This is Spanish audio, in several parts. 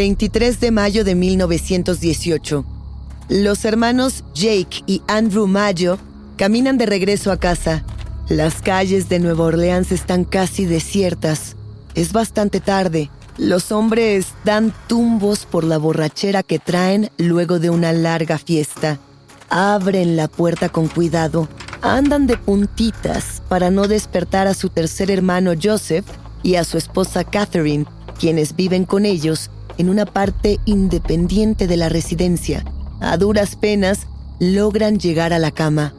23 de mayo de 1918. Los hermanos Jake y Andrew Mayo caminan de regreso a casa. Las calles de Nueva Orleans están casi desiertas. Es bastante tarde. Los hombres dan tumbos por la borrachera que traen luego de una larga fiesta. Abren la puerta con cuidado. Andan de puntitas para no despertar a su tercer hermano Joseph y a su esposa Catherine, quienes viven con ellos en una parte independiente de la residencia. A duras penas, logran llegar a la cama.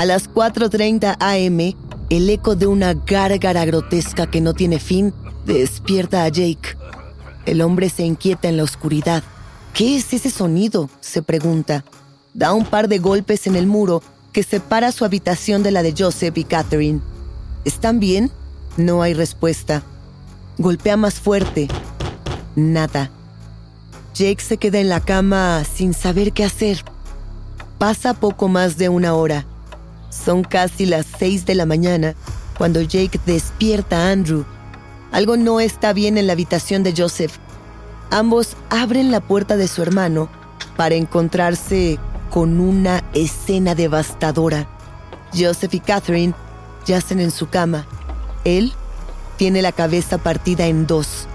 A las 4.30 am, el eco de una gárgara grotesca que no tiene fin despierta a Jake. El hombre se inquieta en la oscuridad. ¿Qué es ese sonido? se pregunta. Da un par de golpes en el muro que separa su habitación de la de Joseph y Catherine. ¿Están bien? No hay respuesta. Golpea más fuerte. Nada. Jake se queda en la cama sin saber qué hacer. Pasa poco más de una hora. Son casi las seis de la mañana cuando Jake despierta a Andrew. Algo no está bien en la habitación de Joseph. Ambos abren la puerta de su hermano para encontrarse con una escena devastadora. Joseph y Catherine yacen en su cama. Él tiene la cabeza partida en dos.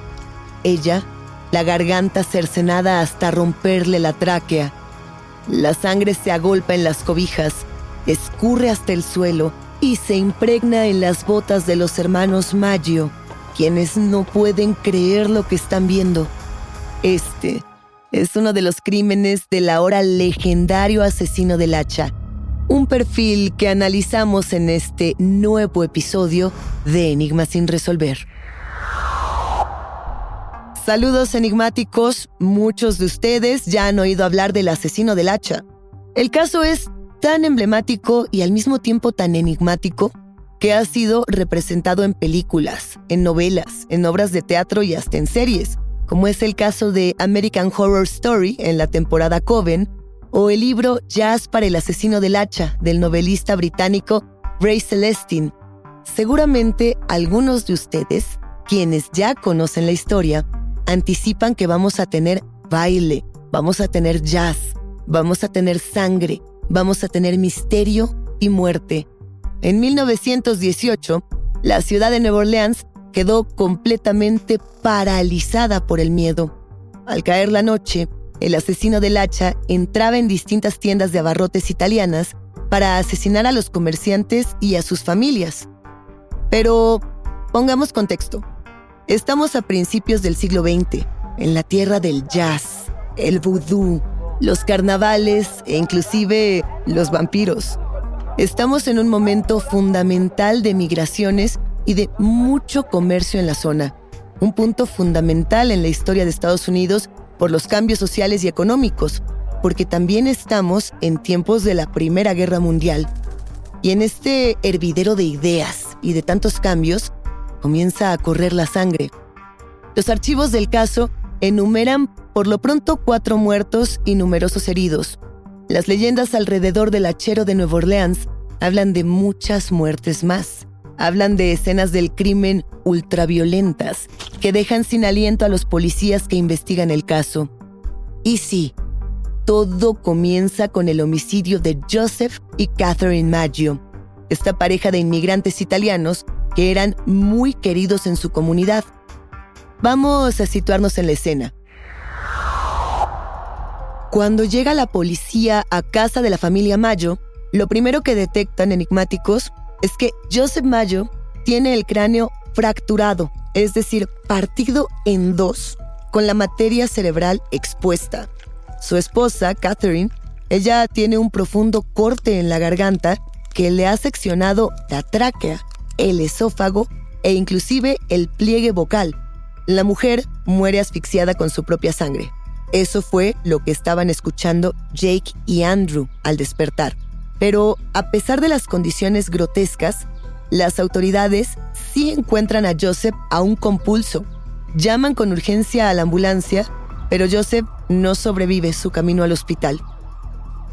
Ella la garganta cercenada hasta romperle la tráquea. La sangre se agolpa en las cobijas, escurre hasta el suelo y se impregna en las botas de los hermanos Maggio, quienes no pueden creer lo que están viendo. Este es uno de los crímenes del ahora legendario asesino del hacha, un perfil que analizamos en este nuevo episodio de Enigmas sin resolver. Saludos enigmáticos, muchos de ustedes ya han oído hablar del asesino del hacha. El caso es tan emblemático y al mismo tiempo tan enigmático que ha sido representado en películas, en novelas, en obras de teatro y hasta en series, como es el caso de American Horror Story en la temporada Coven, o el libro Jazz para el asesino del hacha del novelista británico Ray Celestine. Seguramente algunos de ustedes, quienes ya conocen la historia, anticipan que vamos a tener baile, vamos a tener jazz, vamos a tener sangre, vamos a tener misterio y muerte. En 1918, la ciudad de Nueva Orleans quedó completamente paralizada por el miedo. Al caer la noche, el asesino del hacha entraba en distintas tiendas de abarrotes italianas para asesinar a los comerciantes y a sus familias. Pero pongamos contexto. Estamos a principios del siglo XX, en la tierra del jazz, el vudú, los carnavales e inclusive los vampiros. Estamos en un momento fundamental de migraciones y de mucho comercio en la zona, un punto fundamental en la historia de Estados Unidos por los cambios sociales y económicos, porque también estamos en tiempos de la Primera Guerra Mundial. Y en este hervidero de ideas y de tantos cambios, comienza a correr la sangre. Los archivos del caso enumeran por lo pronto cuatro muertos y numerosos heridos. Las leyendas alrededor del hachero de Nueva Orleans hablan de muchas muertes más. Hablan de escenas del crimen ultraviolentas que dejan sin aliento a los policías que investigan el caso. Y sí, todo comienza con el homicidio de Joseph y Catherine Maggio, esta pareja de inmigrantes italianos que eran muy queridos en su comunidad. Vamos a situarnos en la escena. Cuando llega la policía a casa de la familia Mayo, lo primero que detectan enigmáticos es que Joseph Mayo tiene el cráneo fracturado, es decir, partido en dos, con la materia cerebral expuesta. Su esposa, Catherine, ella tiene un profundo corte en la garganta que le ha seccionado la tráquea, el esófago e inclusive el pliegue vocal. La mujer muere asfixiada con su propia sangre. Eso fue lo que estaban escuchando Jake y Andrew al despertar. Pero a pesar de las condiciones grotescas, las autoridades sí encuentran a Joseph aún con pulso. Llaman con urgencia a la ambulancia, pero Joseph no sobrevive su camino al hospital.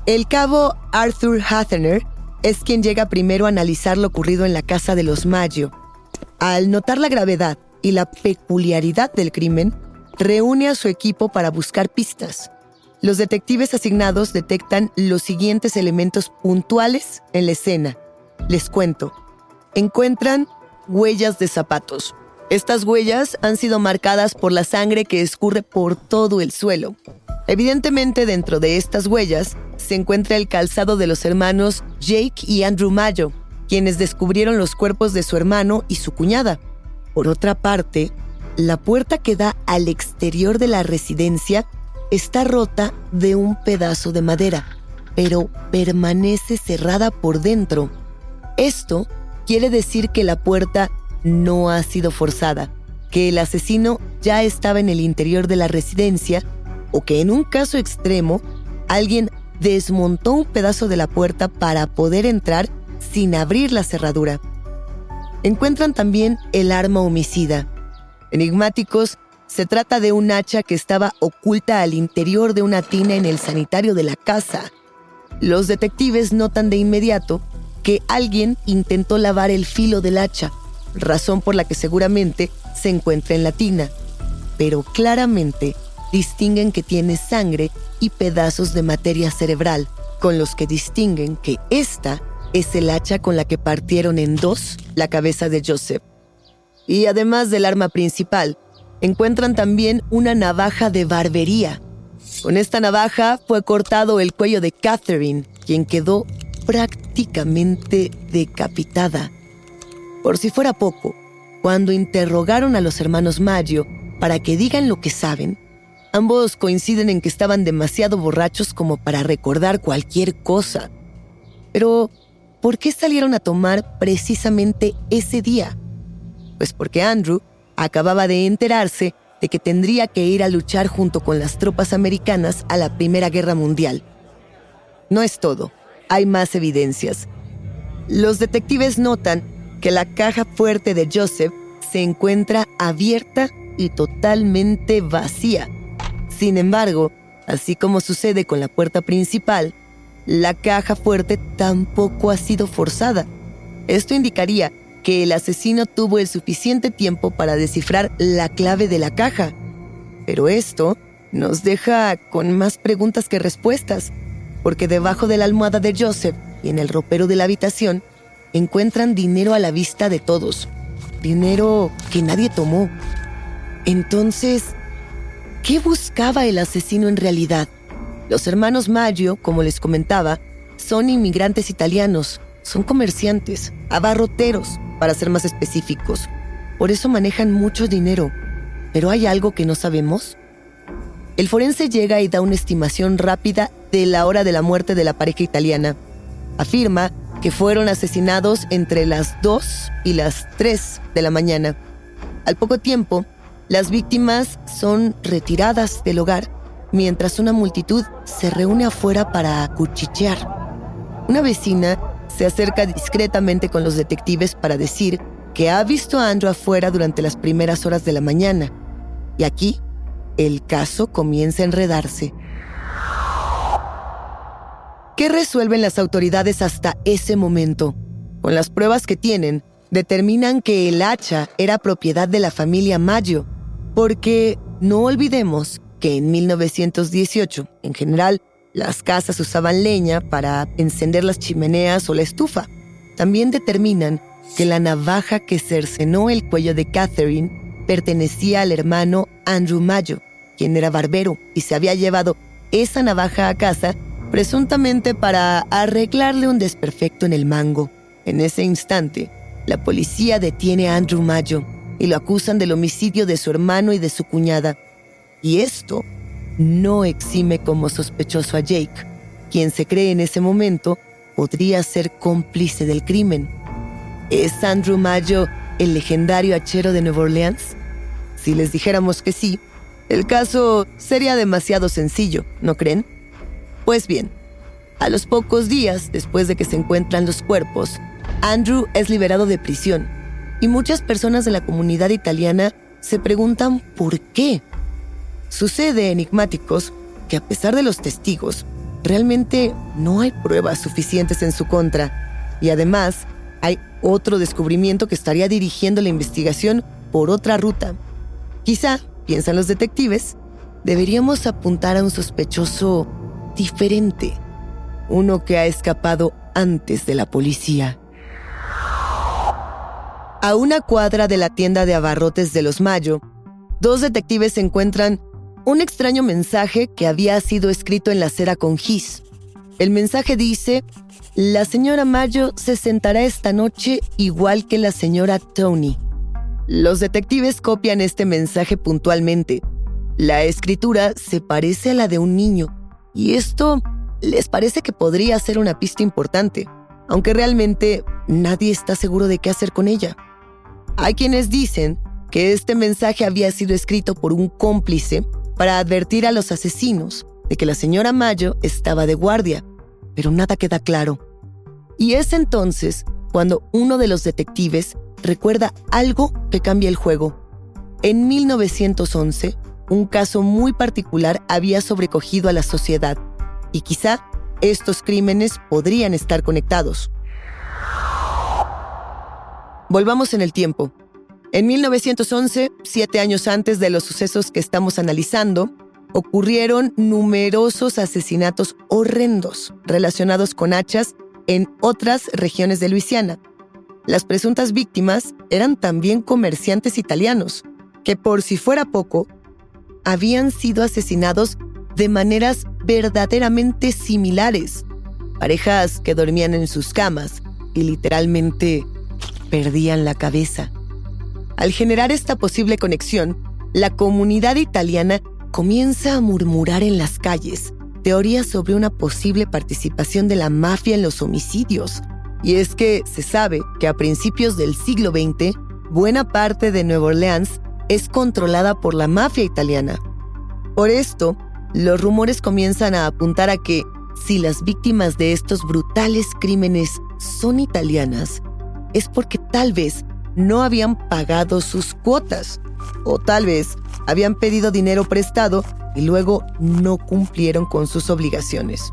El cabo Arthur Hathener es quien llega primero a analizar lo ocurrido en la casa de los Maggio. Al notar la gravedad y la peculiaridad del crimen, reúne a su equipo para buscar pistas. Los detectives asignados detectan los siguientes elementos puntuales en la escena. Les cuento. Encuentran huellas de zapatos. Estas huellas han sido marcadas por la sangre que escurre por todo el suelo. Evidentemente dentro de estas huellas se encuentra el calzado de los hermanos Jake y Andrew Mayo, quienes descubrieron los cuerpos de su hermano y su cuñada. Por otra parte, la puerta que da al exterior de la residencia está rota de un pedazo de madera, pero permanece cerrada por dentro. Esto quiere decir que la puerta no ha sido forzada, que el asesino ya estaba en el interior de la residencia o que en un caso extremo alguien desmontó un pedazo de la puerta para poder entrar sin abrir la cerradura. Encuentran también el arma homicida. Enigmáticos se trata de un hacha que estaba oculta al interior de una tina en el sanitario de la casa. Los detectives notan de inmediato que alguien intentó lavar el filo del hacha, razón por la que seguramente se encuentra en la tina. Pero claramente distinguen que tiene sangre y pedazos de materia cerebral, con los que distinguen que esta es el hacha con la que partieron en dos la cabeza de Joseph. Y además del arma principal, encuentran también una navaja de barbería. Con esta navaja fue cortado el cuello de Catherine, quien quedó prácticamente decapitada. Por si fuera poco, cuando interrogaron a los hermanos Maggio para que digan lo que saben, ambos coinciden en que estaban demasiado borrachos como para recordar cualquier cosa. Pero, ¿por qué salieron a tomar precisamente ese día? Pues porque Andrew acababa de enterarse de que tendría que ir a luchar junto con las tropas americanas a la Primera Guerra Mundial. No es todo, hay más evidencias. Los detectives notan que la caja fuerte de Joseph se encuentra abierta y totalmente vacía. Sin embargo, así como sucede con la puerta principal, la caja fuerte tampoco ha sido forzada. Esto indicaría que el asesino tuvo el suficiente tiempo para descifrar la clave de la caja. Pero esto nos deja con más preguntas que respuestas, porque debajo de la almohada de Joseph y en el ropero de la habitación encuentran dinero a la vista de todos, dinero que nadie tomó. Entonces, ¿qué buscaba el asesino en realidad? Los hermanos Maggio, como les comentaba, son inmigrantes italianos, son comerciantes, abarroteros, para ser más específicos. Por eso manejan mucho dinero. ¿Pero hay algo que no sabemos? El forense llega y da una estimación rápida de la hora de la muerte de la pareja italiana. Afirma que fueron asesinados entre las 2 y las 3 de la mañana. Al poco tiempo, las víctimas son retiradas del hogar, mientras una multitud se reúne afuera para acuchichear. Una vecina se acerca discretamente con los detectives para decir que ha visto a Andrew afuera durante las primeras horas de la mañana. Y aquí, el caso comienza a enredarse. ¿Qué resuelven las autoridades hasta ese momento? Con las pruebas que tienen, determinan que el hacha era propiedad de la familia Maggio, porque no olvidemos que en 1918, en general, las casas usaban leña para encender las chimeneas o la estufa. También determinan que la navaja que cercenó el cuello de Catherine pertenecía al hermano Andrew Mayo, quien era barbero y se había llevado esa navaja a casa presuntamente para arreglarle un desperfecto en el mango. En ese instante, la policía detiene a Andrew Mayo y lo acusan del homicidio de su hermano y de su cuñada. Y esto no exime como sospechoso a Jake, quien se cree en ese momento podría ser cómplice del crimen. ¿Es Andrew Mayo el legendario hachero de Nueva Orleans? Si les dijéramos que sí, el caso sería demasiado sencillo, ¿no creen? Pues bien, a los pocos días después de que se encuentran los cuerpos, Andrew es liberado de prisión y muchas personas de la comunidad italiana se preguntan por qué. Sucede enigmáticos que a pesar de los testigos, realmente no hay pruebas suficientes en su contra y además hay otro descubrimiento que estaría dirigiendo la investigación por otra ruta. Quizá, piensan los detectives, deberíamos apuntar a un sospechoso diferente, uno que ha escapado antes de la policía. A una cuadra de la tienda de abarrotes de los Mayo, dos detectives encuentran un extraño mensaje que había sido escrito en la acera con gis. El mensaje dice, la señora Mayo se sentará esta noche igual que la señora Tony. Los detectives copian este mensaje puntualmente. La escritura se parece a la de un niño, y esto les parece que podría ser una pista importante, aunque realmente nadie está seguro de qué hacer con ella. Hay quienes dicen que este mensaje había sido escrito por un cómplice para advertir a los asesinos de que la señora Mayo estaba de guardia, pero nada queda claro. Y es entonces cuando uno de los detectives recuerda algo que cambia el juego. En 1911, un caso muy particular había sobrecogido a la sociedad y quizá estos crímenes podrían estar conectados. Volvamos en el tiempo. En 1911, siete años antes de los sucesos que estamos analizando, ocurrieron numerosos asesinatos horrendos relacionados con hachas en otras regiones de Luisiana. Las presuntas víctimas eran también comerciantes italianos, que por si fuera poco, habían sido asesinados de maneras verdaderamente similares. Parejas que dormían en sus camas y literalmente perdían la cabeza. Al generar esta posible conexión, la comunidad italiana comienza a murmurar en las calles teorías sobre una posible participación de la mafia en los homicidios. Y es que se sabe que a principios del siglo XX, buena parte de Nueva Orleans es controlada por la mafia italiana. Por esto, los rumores comienzan a apuntar a que si las víctimas de estos brutales crímenes son italianas, es porque tal vez no habían pagado sus cuotas o tal vez habían pedido dinero prestado y luego no cumplieron con sus obligaciones.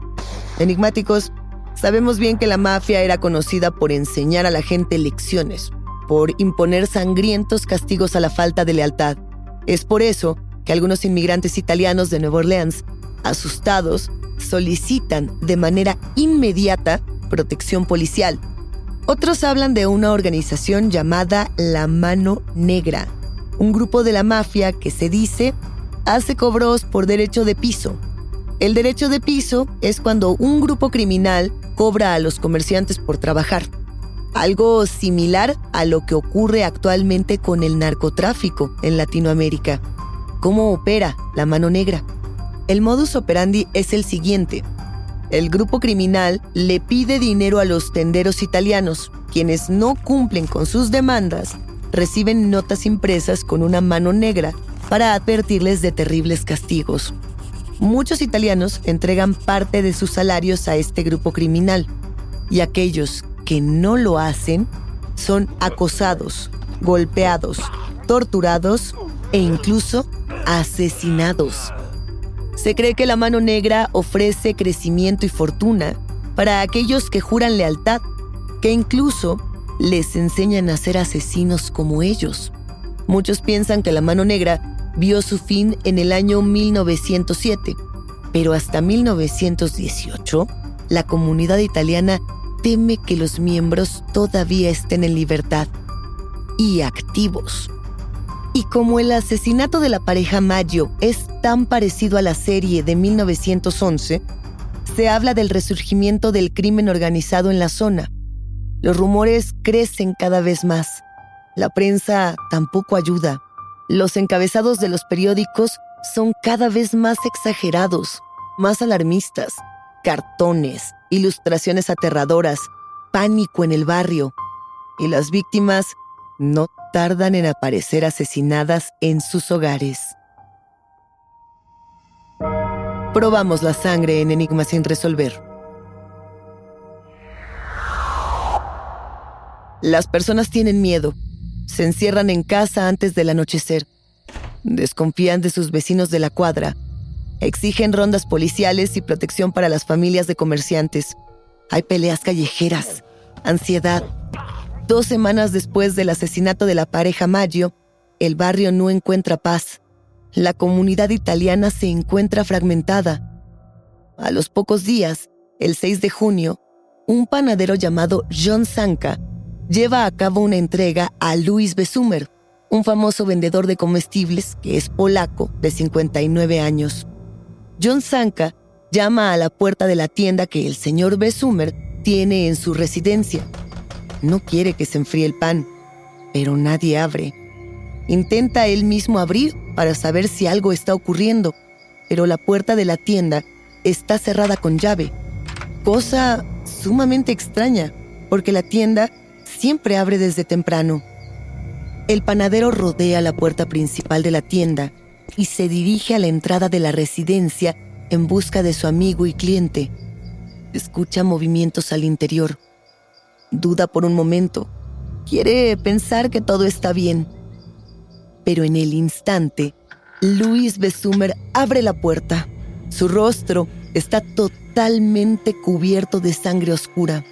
Enigmáticos, sabemos bien que la mafia era conocida por enseñar a la gente lecciones, por imponer sangrientos castigos a la falta de lealtad. Es por eso que algunos inmigrantes italianos de Nueva Orleans, asustados, solicitan de manera inmediata protección policial otros hablan de una organización llamada La Mano Negra, un grupo de la mafia que se dice hace cobros por derecho de piso. El derecho de piso es cuando un grupo criminal cobra a los comerciantes por trabajar, algo similar a lo que ocurre actualmente con el narcotráfico en Latinoamérica. ¿Cómo opera la mano negra? El modus operandi es el siguiente. El grupo criminal le pide dinero a los tenderos italianos, quienes no cumplen con sus demandas, reciben notas impresas con una mano negra para advertirles de terribles castigos. Muchos italianos entregan parte de sus salarios a este grupo criminal y aquellos que no lo hacen son acosados, golpeados, torturados e incluso asesinados. Se cree que la mano negra ofrece crecimiento y fortuna para aquellos que juran lealtad, que incluso les enseñan a ser asesinos como ellos. Muchos piensan que la mano negra vio su fin en el año 1907, pero hasta 1918 la comunidad italiana teme que los miembros todavía estén en libertad y activos. Y como el asesinato de la pareja Maggio es tan parecido a la serie de 1911, se habla del resurgimiento del crimen organizado en la zona. Los rumores crecen cada vez más. La prensa tampoco ayuda. Los encabezados de los periódicos son cada vez más exagerados, más alarmistas. Cartones, ilustraciones aterradoras, pánico en el barrio. Y las víctimas no tardan en aparecer asesinadas en sus hogares. Probamos la sangre en Enigma sin resolver. Las personas tienen miedo. Se encierran en casa antes del anochecer. Desconfían de sus vecinos de la cuadra. Exigen rondas policiales y protección para las familias de comerciantes. Hay peleas callejeras, ansiedad. Dos semanas después del asesinato de la pareja Maggio, el barrio no encuentra paz. La comunidad italiana se encuentra fragmentada. A los pocos días, el 6 de junio, un panadero llamado John Sanka lleva a cabo una entrega a Luis Besumer, un famoso vendedor de comestibles que es polaco de 59 años. John Sanka llama a la puerta de la tienda que el señor Besumer tiene en su residencia. No quiere que se enfríe el pan, pero nadie abre. Intenta él mismo abrir para saber si algo está ocurriendo, pero la puerta de la tienda está cerrada con llave. Cosa sumamente extraña, porque la tienda siempre abre desde temprano. El panadero rodea la puerta principal de la tienda y se dirige a la entrada de la residencia en busca de su amigo y cliente. Escucha movimientos al interior. Duda por un momento. Quiere pensar que todo está bien. Pero en el instante, Luis Besumer abre la puerta. Su rostro está totalmente cubierto de sangre oscura.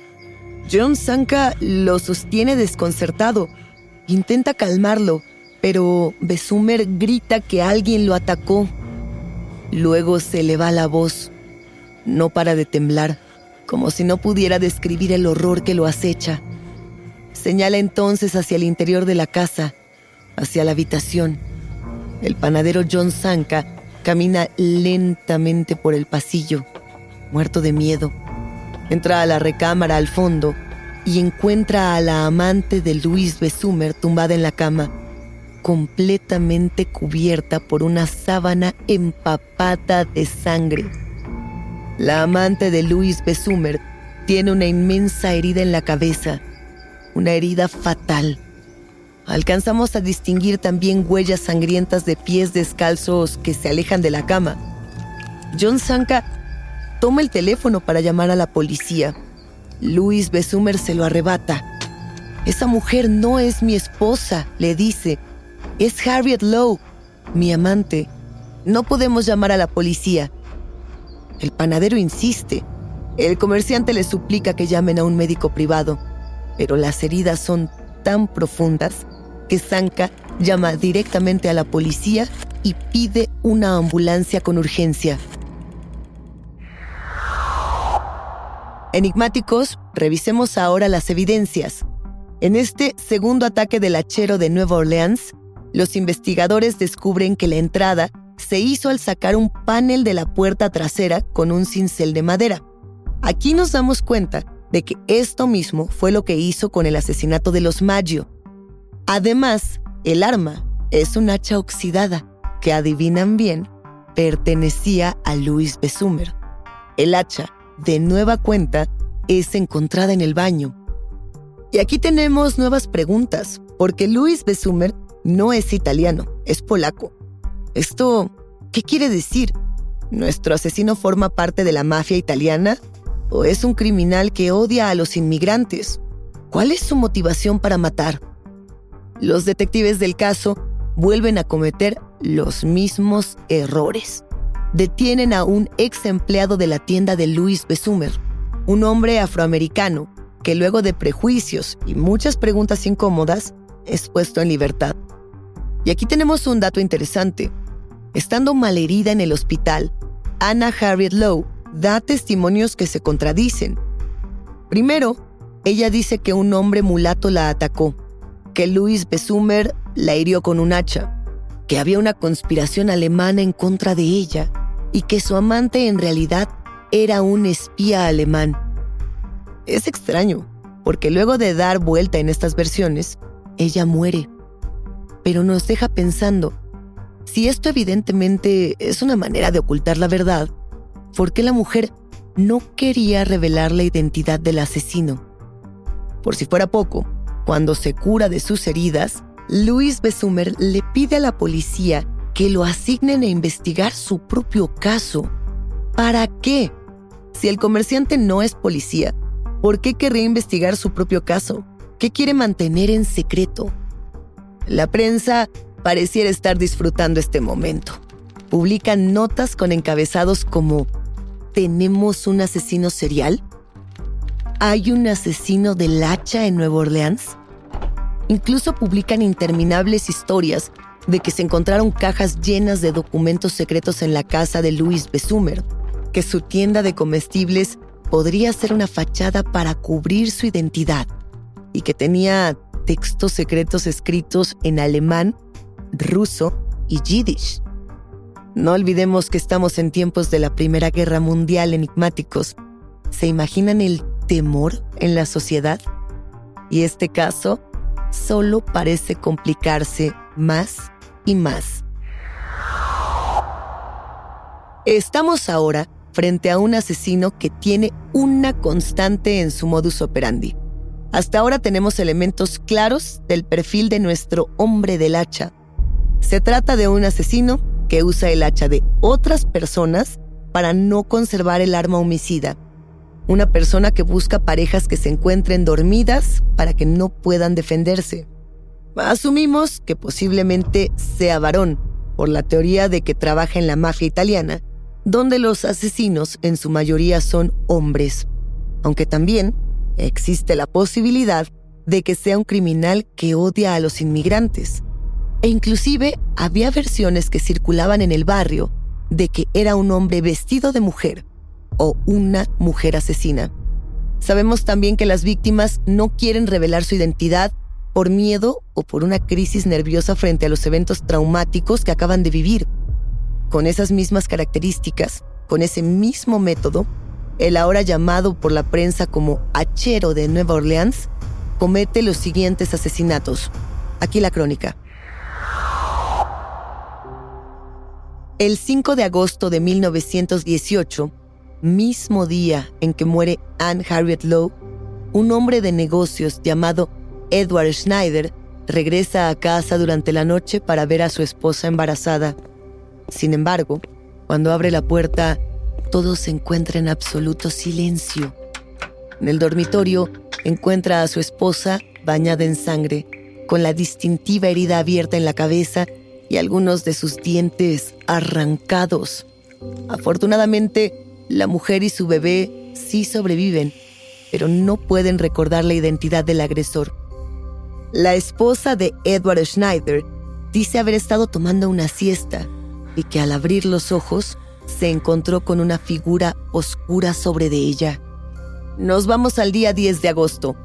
John Sanka lo sostiene desconcertado. Intenta calmarlo, pero Besumer grita que alguien lo atacó. Luego se le va la voz. No para de temblar, como si no pudiera describir el horror que lo acecha. Señala entonces hacia el interior de la casa, hacia la habitación. El panadero John Sanka camina lentamente por el pasillo, muerto de miedo. Entra a la recámara al fondo y encuentra a la amante de Luis Besumer tumbada en la cama, completamente cubierta por una sábana empapada de sangre. La amante de Luis Besumer tiene una inmensa herida en la cabeza, una herida fatal. Alcanzamos a distinguir también huellas sangrientas de pies descalzos que se alejan de la cama. John Sanka toma el teléfono para llamar a la policía. Luis Besumer se lo arrebata. Esa mujer no es mi esposa, le dice. Es Harriet Lowe, mi amante. No podemos llamar a la policía. El panadero insiste. El comerciante le suplica que llamen a un médico privado, pero las heridas son tan profundas que Sanka llama directamente a la policía y pide una ambulancia con urgencia. Enigmáticos, revisemos ahora las evidencias. En este segundo ataque del hachero de Nueva Orleans, los investigadores descubren que la entrada se hizo al sacar un panel de la puerta trasera con un cincel de madera. Aquí nos damos cuenta de que esto mismo fue lo que hizo con el asesinato de los Maggio. Además, el arma es un hacha oxidada que, adivinan bien, pertenecía a Louis Besumer. El hacha de nueva cuenta, es encontrada en el baño. Y aquí tenemos nuevas preguntas, porque Luis Besumer no es italiano, es polaco. ¿Esto qué quiere decir? ¿Nuestro asesino forma parte de la mafia italiana? ¿O es un criminal que odia a los inmigrantes? ¿Cuál es su motivación para matar? Los detectives del caso vuelven a cometer los mismos errores detienen a un ex empleado de la tienda de Louis Besumer, un hombre afroamericano que luego de prejuicios y muchas preguntas incómodas es puesto en libertad. Y aquí tenemos un dato interesante. Estando malherida en el hospital, Anna Harriet Lowe da testimonios que se contradicen. Primero, ella dice que un hombre mulato la atacó, que Louis Besumer la hirió con un hacha que había una conspiración alemana en contra de ella y que su amante en realidad era un espía alemán. Es extraño, porque luego de dar vuelta en estas versiones, ella muere. Pero nos deja pensando, si esto evidentemente es una manera de ocultar la verdad, ¿por qué la mujer no quería revelar la identidad del asesino? Por si fuera poco, cuando se cura de sus heridas, Luis Besumer le pide a la policía que lo asignen a investigar su propio caso. ¿Para qué? Si el comerciante no es policía, ¿por qué querría investigar su propio caso? ¿Qué quiere mantener en secreto? La prensa pareciera estar disfrutando este momento. Publican notas con encabezados como ¿Tenemos un asesino serial? ¿Hay un asesino del hacha en Nueva Orleans? Incluso publican interminables historias de que se encontraron cajas llenas de documentos secretos en la casa de Louis Besumer, que su tienda de comestibles podría ser una fachada para cubrir su identidad y que tenía textos secretos escritos en alemán, ruso y yiddish. No olvidemos que estamos en tiempos de la Primera Guerra Mundial enigmáticos. ¿Se imaginan el temor en la sociedad? Y este caso solo parece complicarse más y más. Estamos ahora frente a un asesino que tiene una constante en su modus operandi. Hasta ahora tenemos elementos claros del perfil de nuestro hombre del hacha. Se trata de un asesino que usa el hacha de otras personas para no conservar el arma homicida. Una persona que busca parejas que se encuentren dormidas para que no puedan defenderse. Asumimos que posiblemente sea varón, por la teoría de que trabaja en la mafia italiana donde los asesinos en su mayoría son hombres, aunque también existe la posibilidad de que sea un criminal que odia a los inmigrantes. E inclusive había versiones que circulaban en el barrio de que era un hombre vestido de mujer o una mujer asesina. Sabemos también que las víctimas no quieren revelar su identidad por miedo o por una crisis nerviosa frente a los eventos traumáticos que acaban de vivir con esas mismas características, con ese mismo método, el ahora llamado por la prensa como Hachero de Nueva Orleans, comete los siguientes asesinatos. Aquí la crónica. El 5 de agosto de 1918, mismo día en que muere Anne Harriet Lowe, un hombre de negocios llamado Edward Schneider regresa a casa durante la noche para ver a su esposa embarazada sin embargo, cuando abre la puerta, todo se encuentra en absoluto silencio. En el dormitorio encuentra a su esposa bañada en sangre, con la distintiva herida abierta en la cabeza y algunos de sus dientes arrancados. Afortunadamente, la mujer y su bebé sí sobreviven, pero no pueden recordar la identidad del agresor. La esposa de Edward Schneider dice haber estado tomando una siesta y que al abrir los ojos se encontró con una figura oscura sobre de ella. Nos vamos al día 10 de agosto.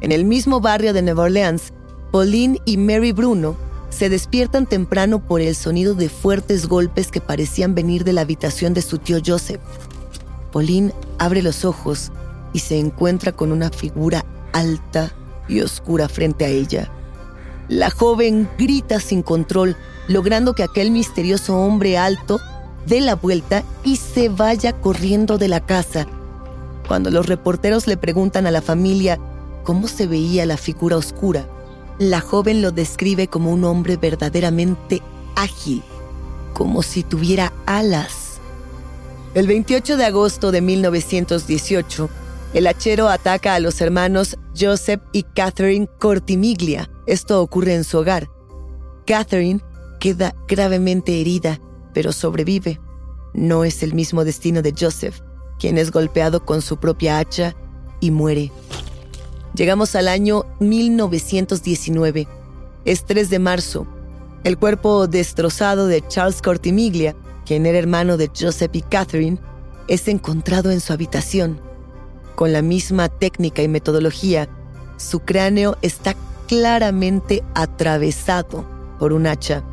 En el mismo barrio de Nueva Orleans, Pauline y Mary Bruno se despiertan temprano por el sonido de fuertes golpes que parecían venir de la habitación de su tío Joseph. Pauline abre los ojos y se encuentra con una figura alta y oscura frente a ella. La joven grita sin control logrando que aquel misterioso hombre alto dé la vuelta y se vaya corriendo de la casa. Cuando los reporteros le preguntan a la familia cómo se veía la figura oscura, la joven lo describe como un hombre verdaderamente ágil, como si tuviera alas. El 28 de agosto de 1918, el hachero ataca a los hermanos Joseph y Catherine Cortimiglia. Esto ocurre en su hogar. Catherine queda gravemente herida, pero sobrevive. No es el mismo destino de Joseph, quien es golpeado con su propia hacha y muere. Llegamos al año 1919. Es 3 de marzo. El cuerpo destrozado de Charles Cortimiglia, quien era hermano de Joseph y Catherine, es encontrado en su habitación. Con la misma técnica y metodología, su cráneo está claramente atravesado por un hacha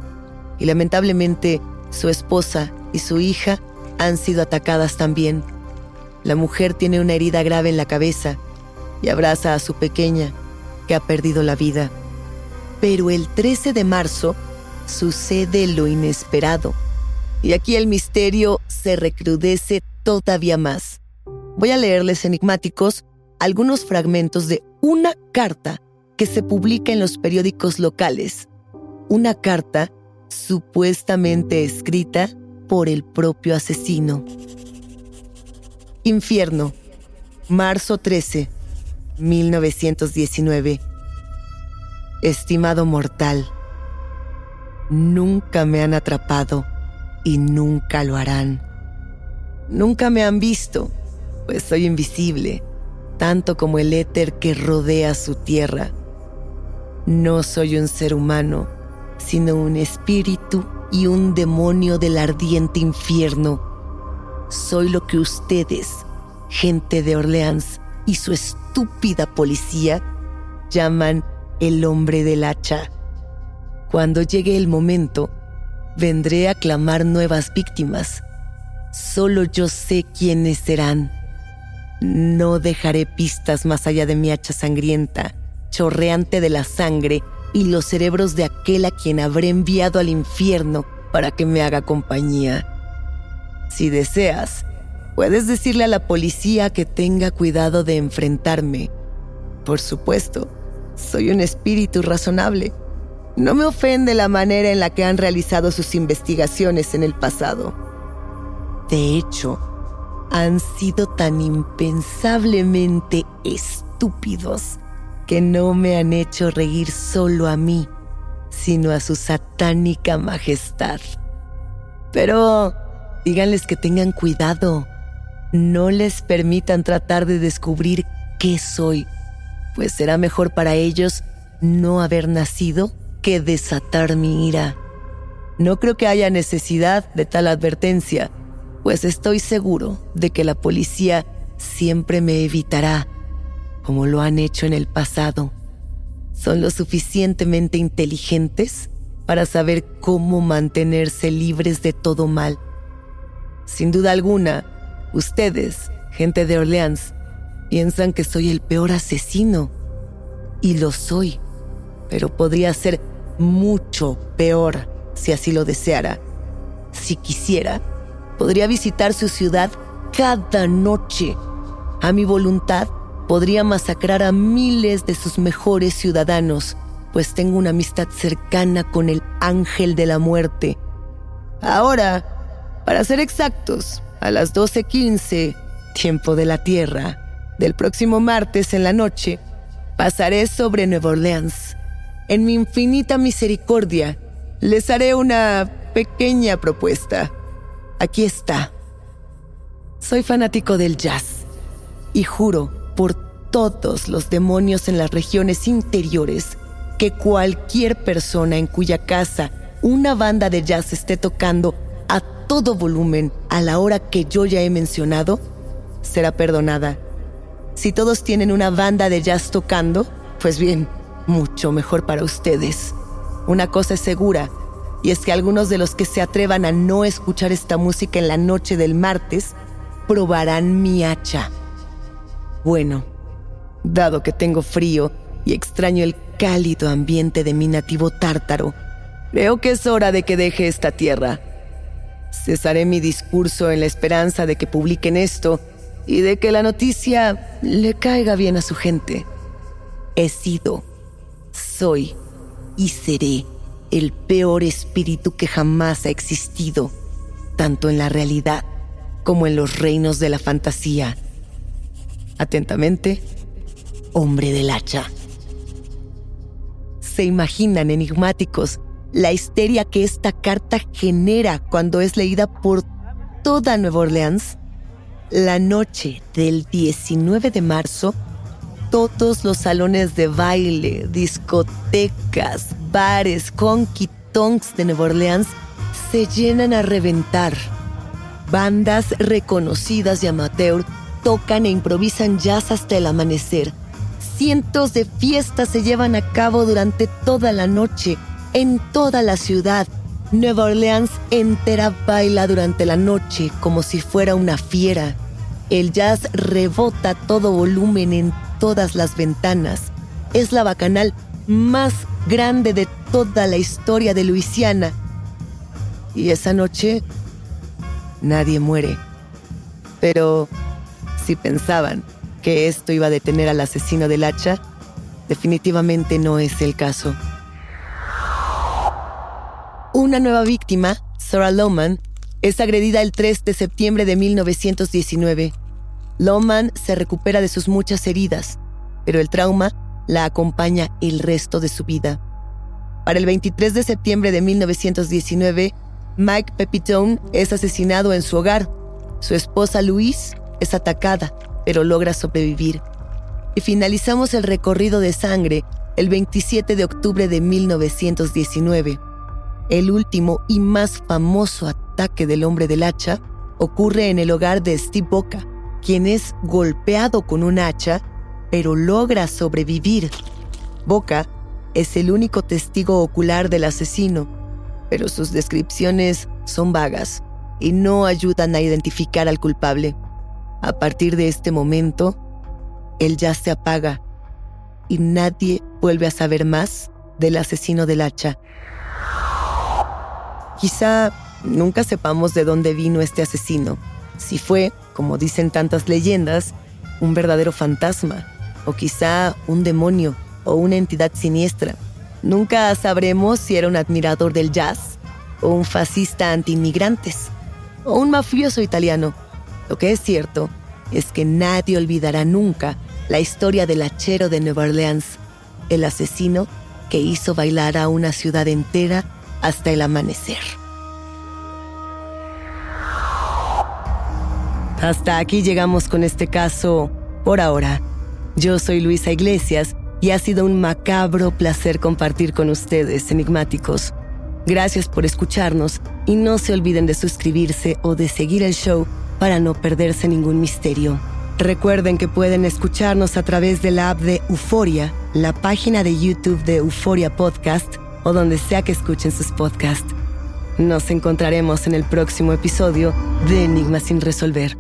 y lamentablemente su esposa y su hija han sido atacadas también. La mujer tiene una herida grave en la cabeza y abraza a su pequeña, que ha perdido la vida. Pero el 13 de marzo sucede lo inesperado. Y aquí el misterio se recrudece todavía más. Voy a leerles enigmáticos algunos fragmentos de una carta que se publica en los periódicos locales. Una carta supuestamente escrita por el propio asesino. Infierno, marzo 13, 1919. Estimado mortal, nunca me han atrapado y nunca lo harán. Nunca me han visto, pues soy invisible, tanto como el éter que rodea su tierra. No soy un ser humano, sino un espíritu y un demonio del ardiente infierno. Soy lo que ustedes, gente de Orleans y su estúpida policía, llaman el hombre del hacha. Cuando llegue el momento, vendré a clamar nuevas víctimas. Solo yo sé quiénes serán. No dejaré pistas más allá de mi hacha sangrienta, chorreante de la sangre y los cerebros de aquel a quien habré enviado al infierno para que me haga compañía. Si deseas, puedes decirle a la policía que tenga cuidado de enfrentarme. Por supuesto, soy un espíritu razonable. No me ofende la manera en la que han realizado sus investigaciones en el pasado. De hecho, han sido tan impensablemente estúpidos que no me han hecho reír solo a mí, sino a su satánica majestad. Pero díganles que tengan cuidado. No les permitan tratar de descubrir qué soy, pues será mejor para ellos no haber nacido que desatar mi ira. No creo que haya necesidad de tal advertencia, pues estoy seguro de que la policía siempre me evitará como lo han hecho en el pasado, son lo suficientemente inteligentes para saber cómo mantenerse libres de todo mal. Sin duda alguna, ustedes, gente de Orleans, piensan que soy el peor asesino. Y lo soy, pero podría ser mucho peor si así lo deseara. Si quisiera, podría visitar su ciudad cada noche, a mi voluntad podría masacrar a miles de sus mejores ciudadanos, pues tengo una amistad cercana con el ángel de la muerte. Ahora, para ser exactos, a las 12.15, tiempo de la Tierra, del próximo martes en la noche, pasaré sobre Nueva Orleans. En mi infinita misericordia, les haré una pequeña propuesta. Aquí está. Soy fanático del jazz y juro por todos los demonios en las regiones interiores que cualquier persona en cuya casa una banda de jazz esté tocando a todo volumen a la hora que yo ya he mencionado, será perdonada. Si todos tienen una banda de jazz tocando, pues bien, mucho mejor para ustedes. Una cosa es segura, y es que algunos de los que se atrevan a no escuchar esta música en la noche del martes probarán mi hacha. Bueno, dado que tengo frío y extraño el cálido ambiente de mi nativo tártaro, creo que es hora de que deje esta tierra. Cesaré mi discurso en la esperanza de que publiquen esto y de que la noticia le caiga bien a su gente. He sido, soy y seré el peor espíritu que jamás ha existido, tanto en la realidad como en los reinos de la fantasía. Atentamente, hombre del hacha. ¿Se imaginan, enigmáticos, la histeria que esta carta genera cuando es leída por toda Nueva Orleans? La noche del 19 de marzo, todos los salones de baile, discotecas, bares, conquy tonks de Nueva Orleans se llenan a reventar. Bandas reconocidas y amateur tocan e improvisan jazz hasta el amanecer. Cientos de fiestas se llevan a cabo durante toda la noche, en toda la ciudad. Nueva Orleans entera baila durante la noche como si fuera una fiera. El jazz rebota todo volumen en todas las ventanas. Es la bacanal más grande de toda la historia de Luisiana. Y esa noche nadie muere. Pero si pensaban que esto iba a detener al asesino del hacha, definitivamente no es el caso. Una nueva víctima, Sarah Loman, es agredida el 3 de septiembre de 1919. Loman se recupera de sus muchas heridas, pero el trauma la acompaña el resto de su vida. Para el 23 de septiembre de 1919, Mike Pepitone es asesinado en su hogar. Su esposa Louise es atacada, pero logra sobrevivir. Y finalizamos el recorrido de sangre el 27 de octubre de 1919. El último y más famoso ataque del hombre del hacha ocurre en el hogar de Steve Boca, quien es golpeado con un hacha, pero logra sobrevivir. Boca es el único testigo ocular del asesino, pero sus descripciones son vagas y no ayudan a identificar al culpable. A partir de este momento, él ya se apaga y nadie vuelve a saber más del asesino del hacha. Quizá nunca sepamos de dónde vino este asesino, si fue, como dicen tantas leyendas, un verdadero fantasma, o quizá un demonio o una entidad siniestra. Nunca sabremos si era un admirador del jazz, o un fascista anti-inmigrantes, o un mafioso italiano. Lo que es cierto es que nadie olvidará nunca la historia del hachero de Nueva Orleans, el asesino que hizo bailar a una ciudad entera hasta el amanecer. Hasta aquí llegamos con este caso por ahora. Yo soy Luisa Iglesias y ha sido un macabro placer compartir con ustedes, enigmáticos. Gracias por escucharnos y no se olviden de suscribirse o de seguir el show para no perderse ningún misterio. Recuerden que pueden escucharnos a través de la app de Euforia, la página de YouTube de Euforia Podcast o donde sea que escuchen sus podcasts. Nos encontraremos en el próximo episodio de Enigmas sin resolver.